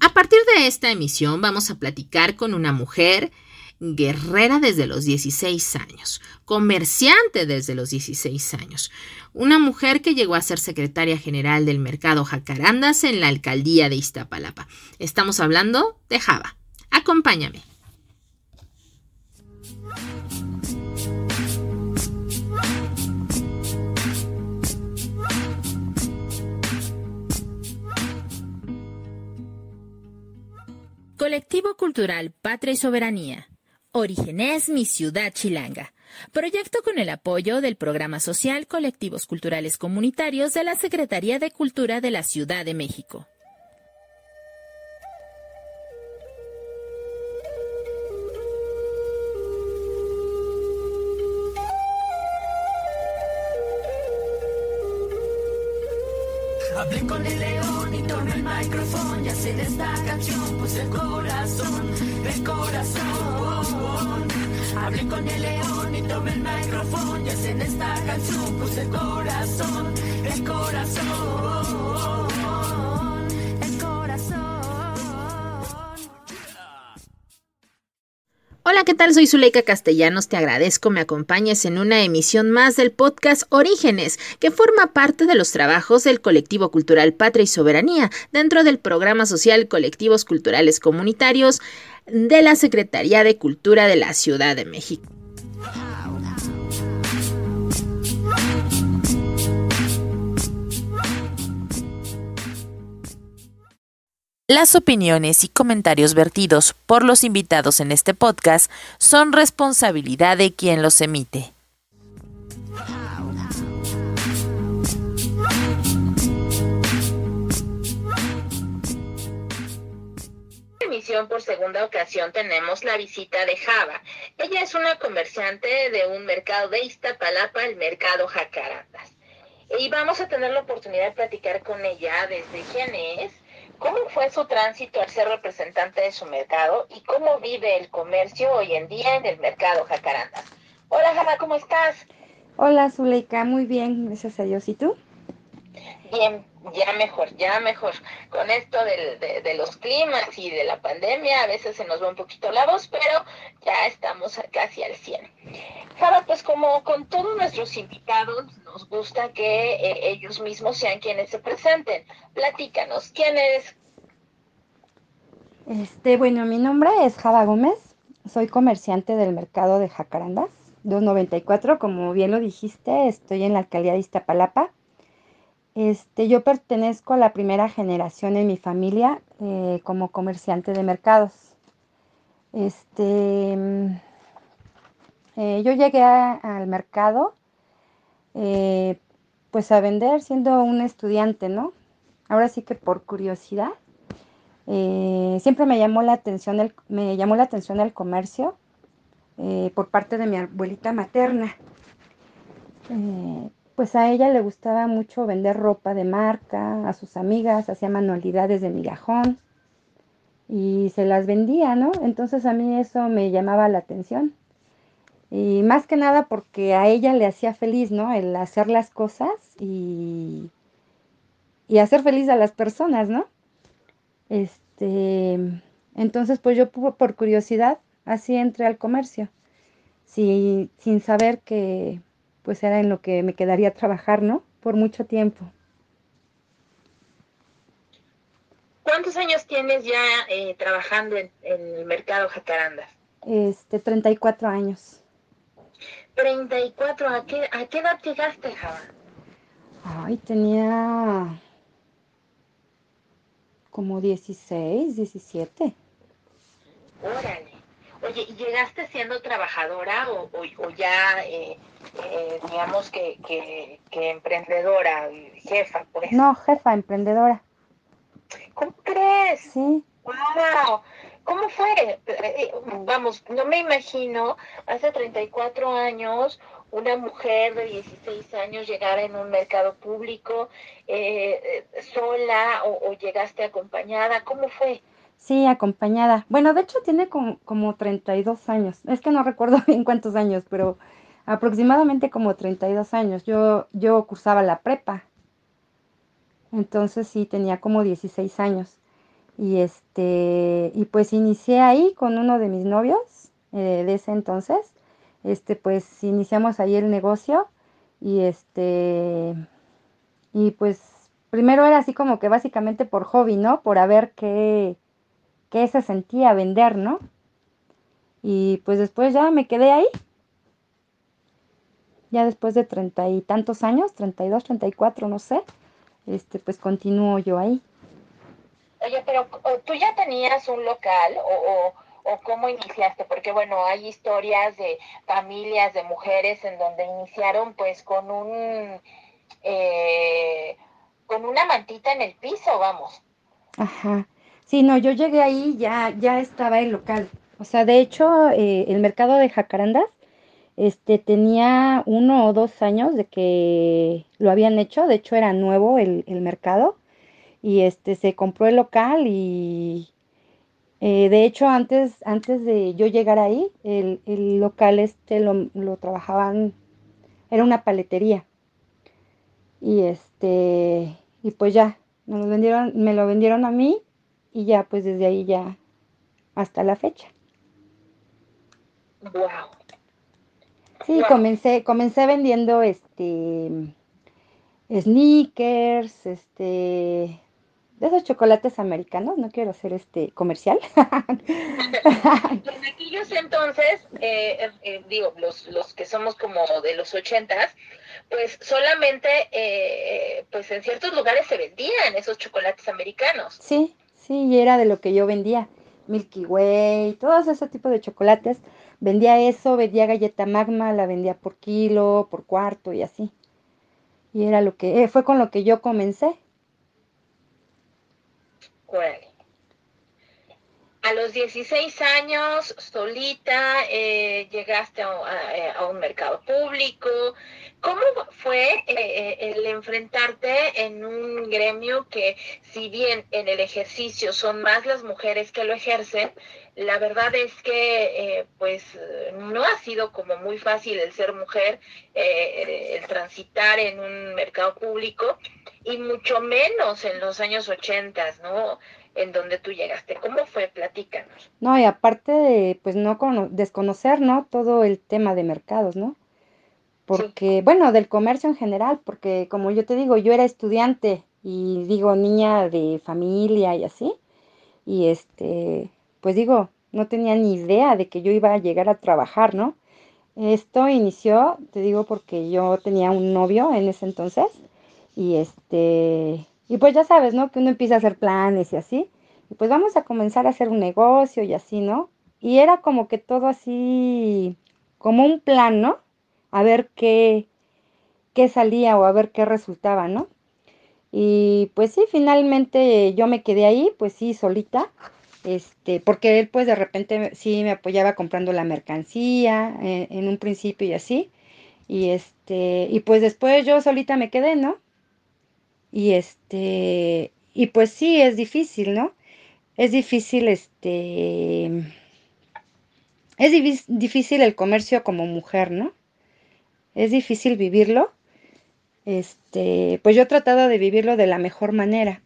A partir de esta emisión vamos a platicar con una mujer guerrera desde los 16 años, comerciante desde los 16 años, una mujer que llegó a ser secretaria general del mercado Jacarandas en la alcaldía de Iztapalapa. Estamos hablando de Java. Acompáñame. Colectivo Cultural Patria y Soberanía. Orígenes Mi Ciudad Chilanga. Proyecto con el apoyo del Programa Social Colectivos Culturales Comunitarios de la Secretaría de Cultura de la Ciudad de México. Con el león y tomé el micrófono y hacer esta canción, pues el corazón, el corazón. Hablé con el león y tomé el micrófono y hacer esta canción, pues el corazón, el corazón, Hola, ¿qué tal? Soy Zuleika Castellanos. Te agradezco me acompañes en una emisión más del podcast Orígenes, que forma parte de los trabajos del colectivo cultural Patria y Soberanía dentro del programa social Colectivos Culturales Comunitarios de la Secretaría de Cultura de la Ciudad de México. Las opiniones y comentarios vertidos por los invitados en este podcast son responsabilidad de quien los emite. emisión por segunda ocasión tenemos la visita de Java. Ella es una comerciante de un mercado de Iztapalapa, el mercado Jacarandas. Y vamos a tener la oportunidad de platicar con ella desde quién es, cómo fue su tránsito al ser representante de su mercado y cómo vive el comercio hoy en día en el mercado Jacarandas. Hola Java, ¿cómo estás? Hola Zuleika, muy bien, gracias a Dios. ¿Y tú? Bien, ya mejor, ya mejor. Con esto de, de los climas y de la pandemia, a veces se nos va un poquito la voz, pero ya estamos casi al 100. Java, pues como con todos nuestros invitados, nos gusta que eh, ellos mismos sean quienes se presenten. Platícanos, ¿quién eres? Este, bueno, mi nombre es Java Gómez, soy comerciante del mercado de Jacarandas, 294, como bien lo dijiste, estoy en la alcaldía de Iztapalapa. Este, yo pertenezco a la primera generación en mi familia eh, como comerciante de mercados. Este, mm, eh, yo llegué al mercado eh, pues a vender siendo un estudiante, ¿no? Ahora sí que por curiosidad. Siempre me llamó la atención el, me llamó la atención el comercio por parte de mi abuelita materna. Pues a ella le gustaba mucho vender ropa de marca, a sus amigas, hacía manualidades de migajón y se las vendía, ¿no? Entonces a mí eso me llamaba la atención. Y más que nada porque a ella le hacía feliz, ¿no? El hacer las cosas y, y hacer feliz a las personas, ¿no? Este, entonces, pues yo por curiosidad así entré al comercio, sin saber que pues era en lo que me quedaría trabajar, ¿no? Por mucho tiempo. ¿Cuántos años tienes ya eh, trabajando en, en el mercado Jacarandas? Este, 34 años. 34, ¿a qué, a qué edad llegaste, Java? Ay, tenía como 16, 17. Órale. Oye, ¿y llegaste siendo trabajadora o, o- o ya, eh, eh, digamos que, que, que emprendedora, jefa, por eso? No, jefa, emprendedora. ¿Cómo crees? Sí, ¡Wow! ¿Cómo fue? Eh, vamos, no me imagino hace 34 años una mujer de 16 años llegar en un mercado público eh, sola o, llegaste acompañada. ¿Cómo fue? Sí, acompañada. Bueno, de hecho tiene como, como 32 años. Es que no recuerdo bien cuántos años, pero aproximadamente como 32 años. Yo, yo cursaba la prepa. Entonces sí, tenía como 16 años. Y este, y pues inicié ahí con uno de mis novios eh, de ese entonces. Este, pues iniciamos ahí el negocio y este, y pues primero era así como que básicamente por hobby, ¿no? Por a ver qué, qué se sentía vender, ¿no? Y pues después ya me quedé ahí. Ya después de treinta y tantos años, treinta y dos, treinta y cuatro, no sé, este, pues continúo yo ahí. Oye, pero tú ya tenías un local o, o, cómo iniciaste, porque bueno, hay historias de familias, de mujeres en donde iniciaron pues con un, eh, con una mantita en el piso, vamos. Ajá. Sí, no, yo llegué ahí, ya, ya estaba el local. O sea, de hecho, eh, el mercado de Jacarandas este, tenía uno o dos años de que lo habían hecho, de hecho era nuevo el, mercado y este, se compró el local y eh, de hecho antes, antes de yo llegar ahí, el, local este lo, lo, trabajaban, era una paletería y este, y pues ya, me lo vendieron, me lo vendieron a mí y ya pues desde ahí ya hasta la fecha. Wow. Sí, comencé, comencé vendiendo este sneakers, este de esos chocolates americanos, no quiero hacer este comercial. en aquellos entonces, eh, eh, digo, los, los que somos como de los ochentas, pues solamente, eh, pues en ciertos lugares se vendían esos chocolates americanos. Sí, sí, y era de lo que yo vendía, Milky Way, todos esos tipos de chocolates vendía eso, vendía galleta magma, la vendía por kilo, por cuarto y así. Y era lo que, eh, fue con lo que yo comencé. A los 16 años, solita, eh, llegaste a, a, un mercado público. ¿Cómo fue eh, el enfrentarte en un gremio que, si bien en el ejercicio son más las mujeres que lo ejercen, la verdad es que eh, pues no ha sido como muy fácil el ser mujer, eh, el transitar en un mercado público y mucho menos en los años 80, ¿no? En donde tú llegaste. ¿Cómo fue? Platícanos. No, y aparte de pues no desconocer, ¿no? Todo el tema de mercados, ¿no? Porque, bueno, del comercio en general, porque como yo te digo, yo era estudiante y digo niña de familia y así. Y este, pues digo, no tenía ni idea de que yo iba a llegar a trabajar, ¿no? Esto inició, te digo, porque yo tenía un novio en ese entonces y este, y pues ya sabes, ¿no? Que uno empieza a hacer planes y así, y pues vamos a comenzar a hacer un negocio y así, ¿no? Y era como que todo así, como un plan, ¿no? A ver qué, qué salía o a ver qué resultaba, ¿no? Y pues sí, finalmente yo me quedé ahí, pues sí, solita este, porque él pues de repente sí me apoyaba comprando la mercancía eh, en un principio y así, y este, y pues después yo solita me quedé, ¿no? Y este, y pues sí, es difícil, ¿no? Es difícil, este, es difícil el comercio como mujer, ¿no? Es difícil vivirlo. Este, pues yo he tratado de vivirlo de la mejor manera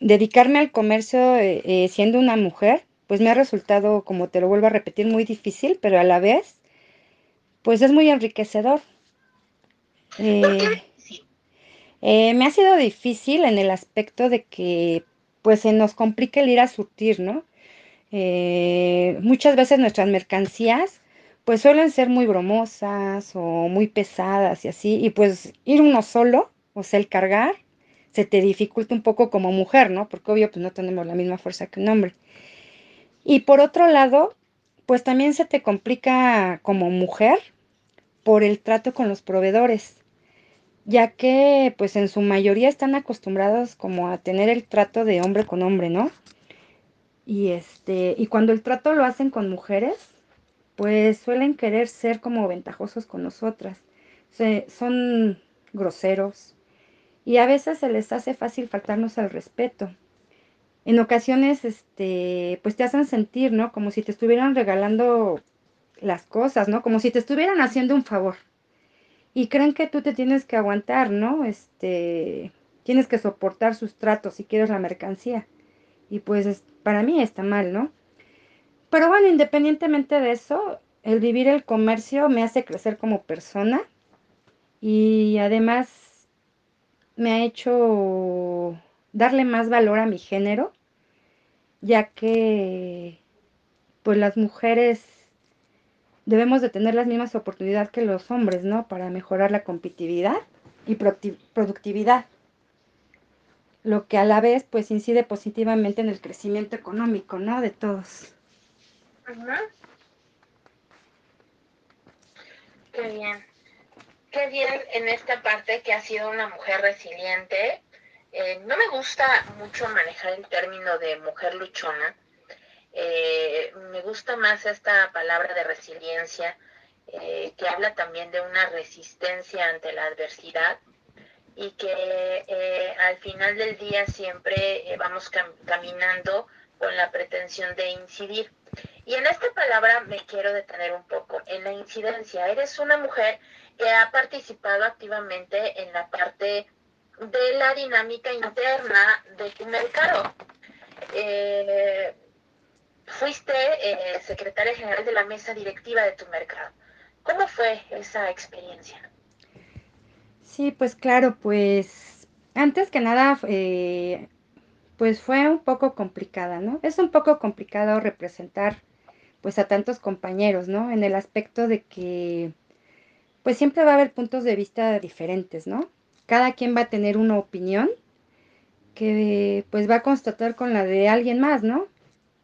dedicarme al comercio eh, eh, siendo una mujer, pues me ha resultado, como te lo vuelvo a repetir, muy difícil, pero a la vez, pues es muy enriquecedor. Eh, me ha sido difícil en el aspecto de que pues se nos complica el ir a surtir, ¿no? muchas veces nuestras mercancías pues suelen ser muy bromosas o muy pesadas y así, y pues ir uno solo, o sea, el cargar, se te dificulta un poco como mujer, ¿no? Porque obvio, pues no tenemos la misma fuerza que un hombre. Y por otro lado, pues también se te complica como mujer por el trato con los proveedores, ya que pues en su mayoría están acostumbrados como a tener el trato de hombre con hombre, ¿no? Y este, y cuando el trato lo hacen con mujeres, pues suelen querer ser como ventajosos con nosotras. Se, son groseros y a veces se les hace fácil faltarnos al respeto. En ocasiones, este, pues te hacen sentir, ¿no? Como si te estuvieran regalando las cosas, ¿no? Como si te estuvieran haciendo un favor. Y creen que tú te tienes que aguantar, ¿no? Este, tienes que soportar sus tratos si quieres la mercancía. Y pues para mí está mal, ¿no? Pero bueno, independientemente de eso, el vivir el comercio me hace crecer como persona y además me ha hecho darle más valor a mi género, ya que pues las mujeres debemos de tener las mismas oportunidades que los hombres, ¿no? Para mejorar la competitividad y productividad, lo que a la vez pues incide positivamente en el crecimiento económico, ¿no? De todos. Qué bien. Qué bien en esta parte que ha sido una mujer resiliente. Eh, no me gusta mucho manejar el término de mujer luchona. Eh, me gusta más esta palabra de resiliencia, eh, que habla también de una resistencia ante la adversidad y que al final del día siempre vamos caminando con la pretensión de incidir. Y en esta palabra me quiero detener un poco, en la incidencia. Eres una mujer que ha participado activamente en la parte de la dinámica interna de tu mercado. Eh, fuiste eh, secretaria general de la mesa directiva de tu mercado. ¿Cómo fue esa experiencia? Sí, pues claro, pues antes que nada, eh, pues fue un poco complicada, ¿no? Es un poco complicado representar pues a tantos compañeros, ¿no? En el aspecto de que pues siempre va a haber puntos de vista diferentes, ¿no? Cada quien va a tener una opinión que pues va a constatar con la de alguien más, ¿no?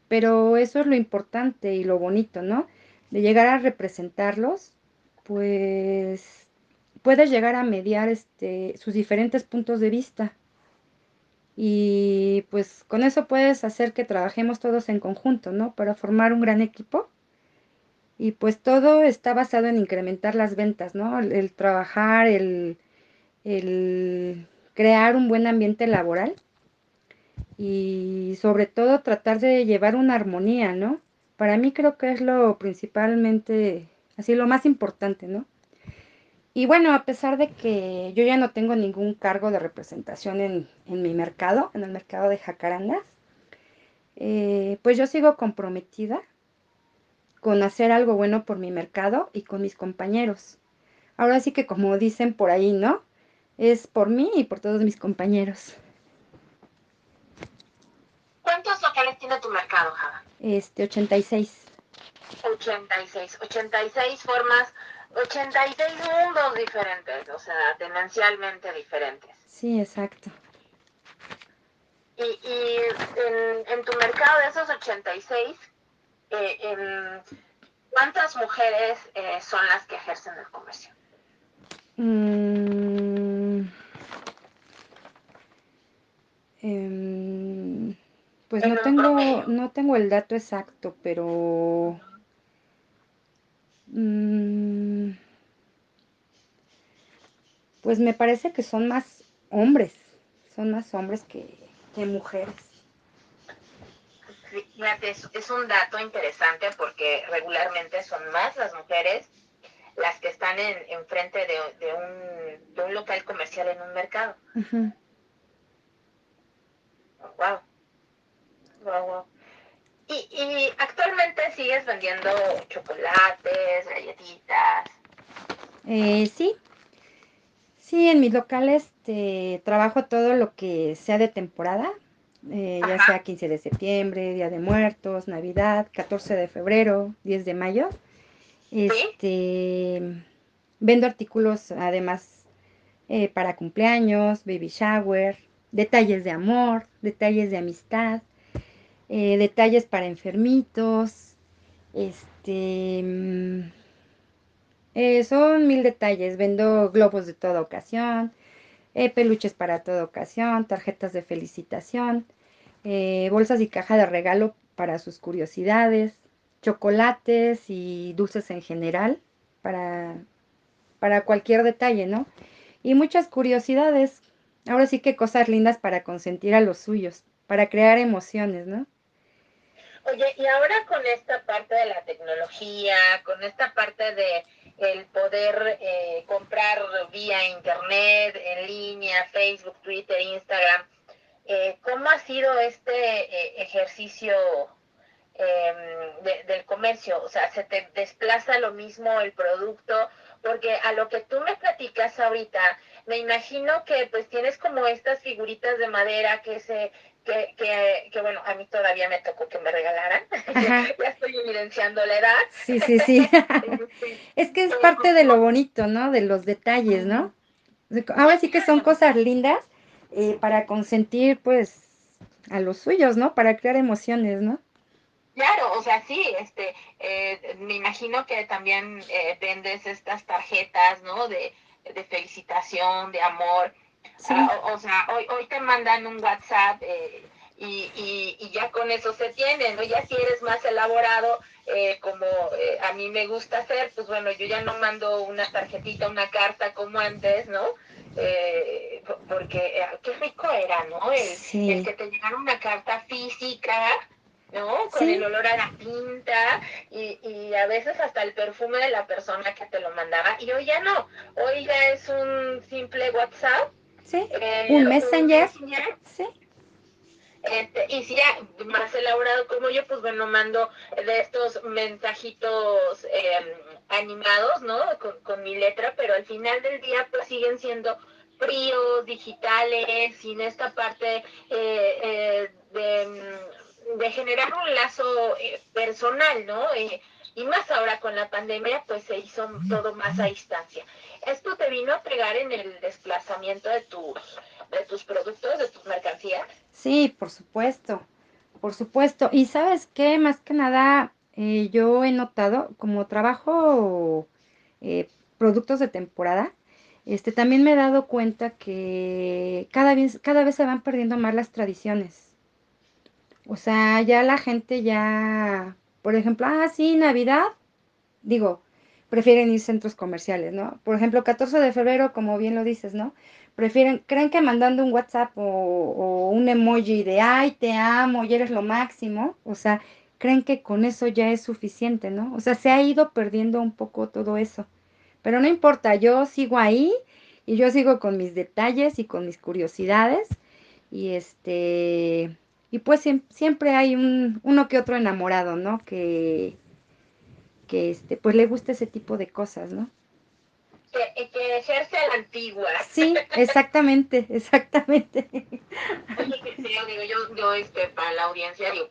Pero eso es lo importante y lo bonito, ¿no? De llegar a representarlos, pues puedes llegar a mediar este, sus diferentes puntos de vista. Y pues con eso puedes hacer que trabajemos todos en conjunto, ¿no? Para formar un gran equipo. Y pues todo está basado en incrementar las ventas, ¿no? El, trabajar, el, el crear un buen ambiente laboral y sobre todo tratar de llevar una armonía, ¿no? Para mí creo que es lo principalmente, así lo más importante, ¿no? Y bueno, a pesar de que yo ya no tengo ningún cargo de representación en, mi mercado, en el mercado de jacarandas, eh, pues yo sigo comprometida con hacer algo bueno por mi mercado y con mis compañeros. Ahora sí que como dicen por ahí, ¿no? Es por mí y por todos mis compañeros. Tiene tu mercado, Java? Este, 86. 86. 86 formas 86 mundos diferentes, o sea, dimensionalmente diferentes. Sí, exacto. Y, y en, tu mercado de esos 86, eh, ¿cuántas mujeres eh, son las que ejercen el comercio? Mm, em, pues no tengo, no tengo el dato exacto, pero Mm, pues me parece que son más hombres, son más hombres que, mujeres. Fíjate, es, un dato interesante porque regularmente son más las mujeres las que están en, frente de, un, local comercial en un mercado. Wow, wow. Y, actualmente sigues vendiendo chocolates, galletitas. Eh, sí. Sí, en mis locales este, trabajo todo lo que sea de temporada, eh, ya sea 15 de septiembre, Día de Muertos, Navidad, 14 de febrero, 10 de mayo. Este, Vendo artículos además eh, para cumpleaños, baby shower, detalles de amor, detalles de amistad. Eh, detalles para enfermitos, este, mm, eh, son mil detalles, vendo globos de toda ocasión, eh, peluches para toda ocasión, tarjetas de felicitación, bolsas y caja de regalo para sus curiosidades, chocolates y dulces en general, para, para cualquier detalle, ¿no? Y muchas curiosidades, ahora sí que cosas lindas para consentir a los suyos, para crear emociones, ¿no? Oye, y ahora con esta parte de la tecnología, con esta parte de el poder eh, comprar vía internet, en línea, Facebook, Twitter, Instagram, eh, ¿cómo ha sido este eh, ejercicio em, del comercio? O sea, ¿se te desplaza lo mismo el producto? Porque a lo que tú me platicas ahorita, me imagino que pues tienes como estas figuritas de madera que se que, que, que, bueno, a mí todavía me tocó que me regalaran. ya estoy evidenciando la edad. Sí, sí, sí. es que es parte de lo bonito, ¿no? De los detalles, ¿no? Ahora sí que son cosas lindas eh, para consentir, pues, a los suyos, ¿no? Para crear emociones, ¿no? Claro, o sea, sí, este, eh, me imagino que también eh, vendes estas tarjetas, ¿no? De, de felicitación, de amor. Ah, o, sea, hoy, hoy te mandan un WhatsApp eh, y, y, ya con eso se tiene, ¿no? Ya si eres más elaborado, eh, como eh, a mí me gusta hacer, pues bueno, yo ya no mando una tarjetita, una carta como antes, ¿no? porque qué rico era, ¿no? El, el que te llegara una carta física, ¿no? Con el olor a la tinta y, y, a veces hasta el perfume de la persona que te lo mandaba. Y hoy ya no, hoy ya es un simple WhatsApp Sí, eh, un messenger. Sí. Este, y si ya más elaborado como yo, pues bueno, mando de estos mensajitos em, animados, ¿no? Con, mi letra, pero al final del día pues siguen siendo fríos, digitales, sin esta parte eh, eh, de, de, generar un lazo personal, ¿no? y más ahora con la pandemia, pues se hizo todo más a distancia. ¿Esto te vino a pegar en el desplazamiento de tus, de tus productos, de tus mercancías? Sí, por supuesto, por supuesto. Y sabes qué, más que nada, eh, yo he notado, como trabajo eh, productos de temporada, este, también me he dado cuenta que cada vez, cada vez se van perdiendo más las tradiciones. O sea, ya la gente ya por ejemplo, ah, sí, Navidad, digo, prefieren ir centros comerciales, ¿no? Por ejemplo, 14 de febrero, como bien lo dices, ¿no? Prefieren, creen que mandando un WhatsApp o, un emoji de, ay, te amo y eres lo máximo, o sea, creen que con eso ya es suficiente, ¿no? O sea, se ha ido perdiendo un poco todo eso. Pero no importa, yo sigo ahí y yo sigo con mis detalles y con mis curiosidades y este y pues siempre hay un, uno que otro enamorado, ¿no? Que, que este, pues le gusta ese tipo de cosas, ¿no? Que, que ejerce a la antigua. Sí, exactamente, exactamente. Oye, que digo, yo, yo este, para la audiencia digo,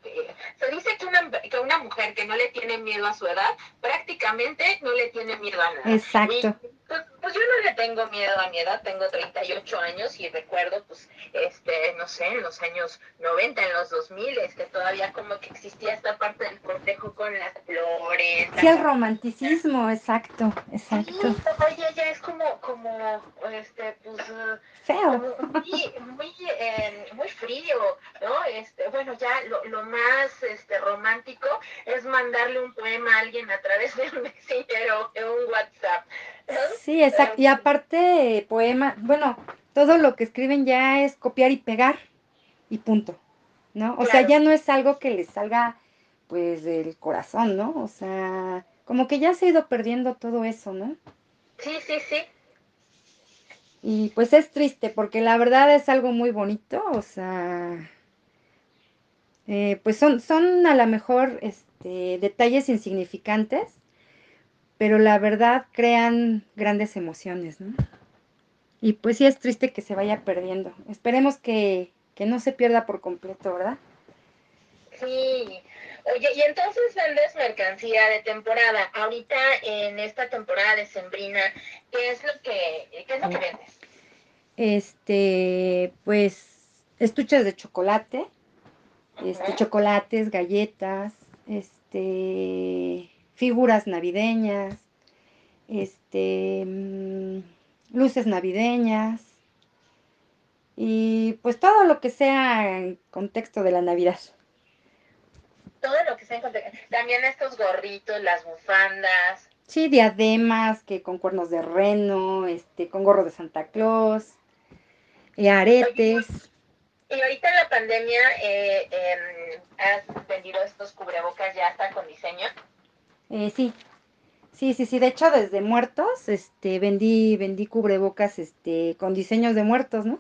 se dice que una, que una mujer que no le tiene miedo a su edad, prácticamente no le tiene miedo a nada. Exacto. Pues, pues, yo no le tengo miedo a mi edad, tengo 38 años y recuerdo, pues, este, no sé, en los años 90, en los 2000, este, todavía como que existía esta parte del con las flores. Sí, el romanticismo, exacto, exacto. Sí, oye, ya es como, como, este, pues... Feo. muy, muy, eh, muy frío, ¿no? Este, bueno, ya lo, lo más este, romántico es mandarle un poema a alguien a través de un messenger o de un WhatsApp. Sí, exacto. Y aparte, poema, bueno, todo lo que escriben ya es copiar y pegar y punto, ¿no? O sea, ya no es algo que les salga, pues, del corazón, ¿no? O sea, como que ya se ha ido perdiendo todo eso, ¿no? Sí, sí, sí. Y pues es triste porque la verdad es algo muy bonito, o sea, eh, pues son, son a lo mejor este, detalles insignificantes, pero la verdad crean grandes emociones, ¿no? Y pues sí es triste que se vaya perdiendo. Esperemos que, no se pierda por completo, ¿verdad? Sí. Oye, y entonces vendes mercancía de temporada. Ahorita en esta temporada de Sembrina, ¿qué es lo que, qué es lo que vendes? Este, pues estuches de chocolate, este, chocolates, galletas, este, figuras navideñas, este, mm, luces navideñas y pues todo lo que sea en contexto de la Navidad. Todo lo que se encuentra. También estos gorritos, las bufandas. Sí, diademas, que con cuernos de reno, este, con gorro de Santa Claus, y aretes. Y ahorita en la pandemia, eh, em, ¿has vendido estos cubrebocas ya hasta con diseño? Eh, sí, sí, sí, sí. De hecho, desde muertos, este, vendí, vendí cubrebocas, este, con diseños de muertos, ¿no?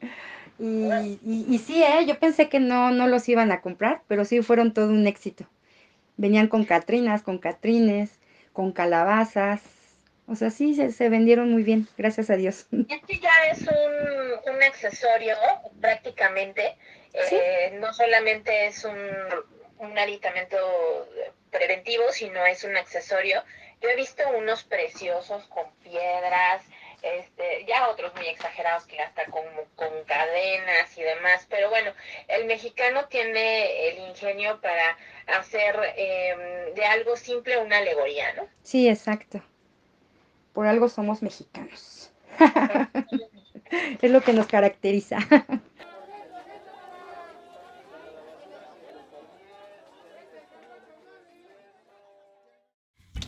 Y, y, y sí, ¿eh? yo pensé que no, no los iban a comprar, pero sí fueron todo un éxito. Venían con catrinas, con catrines, con calabazas. O sea, sí, se, se vendieron muy bien, gracias a Dios. Este ya es un, un accesorio prácticamente. Sí. Eh, no solamente es un, un aditamento preventivo, sino es un accesorio. Yo he visto unos preciosos con piedras, este, ya otros muy exagerados que hasta con, con cadenas y demás, pero bueno, el mexicano tiene el ingenio para hacer eh, de algo simple una alegoría, ¿no? Sí, exacto. Por algo somos mexicanos. es lo que nos caracteriza.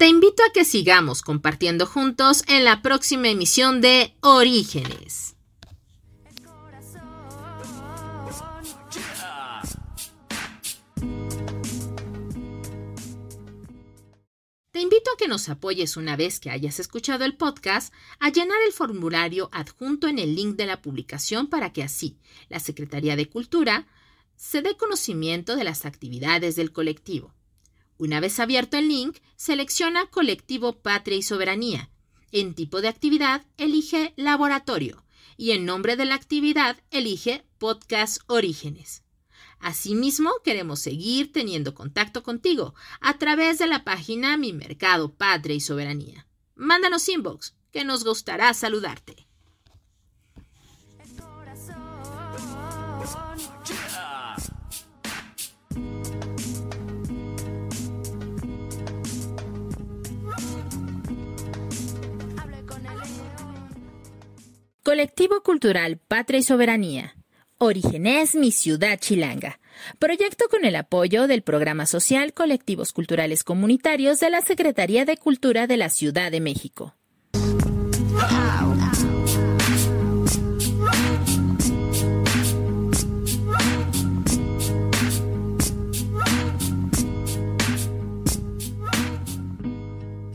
Te invito a que sigamos compartiendo juntos en la próxima emisión de Orígenes. Te invito a que nos apoyes una vez que hayas escuchado el podcast a llenar el formulario adjunto en el link de la publicación para que así la Secretaría de Cultura se dé conocimiento de las actividades del colectivo. Una vez abierto el link, selecciona Colectivo Patria y Soberanía. En tipo de actividad, elige Laboratorio y en nombre de la actividad, elige Podcast Orígenes. Asimismo, queremos seguir teniendo contacto contigo a través de la página Mi Mercado Patria y Soberanía. Mándanos inbox, que nos gustará saludarte. Colectivo Cultural Patria y Soberanía. Orígenes Mi Ciudad Chilanga. Proyecto con el apoyo del Programa Social Colectivos Culturales Comunitarios de la Secretaría de Cultura de la Ciudad de México.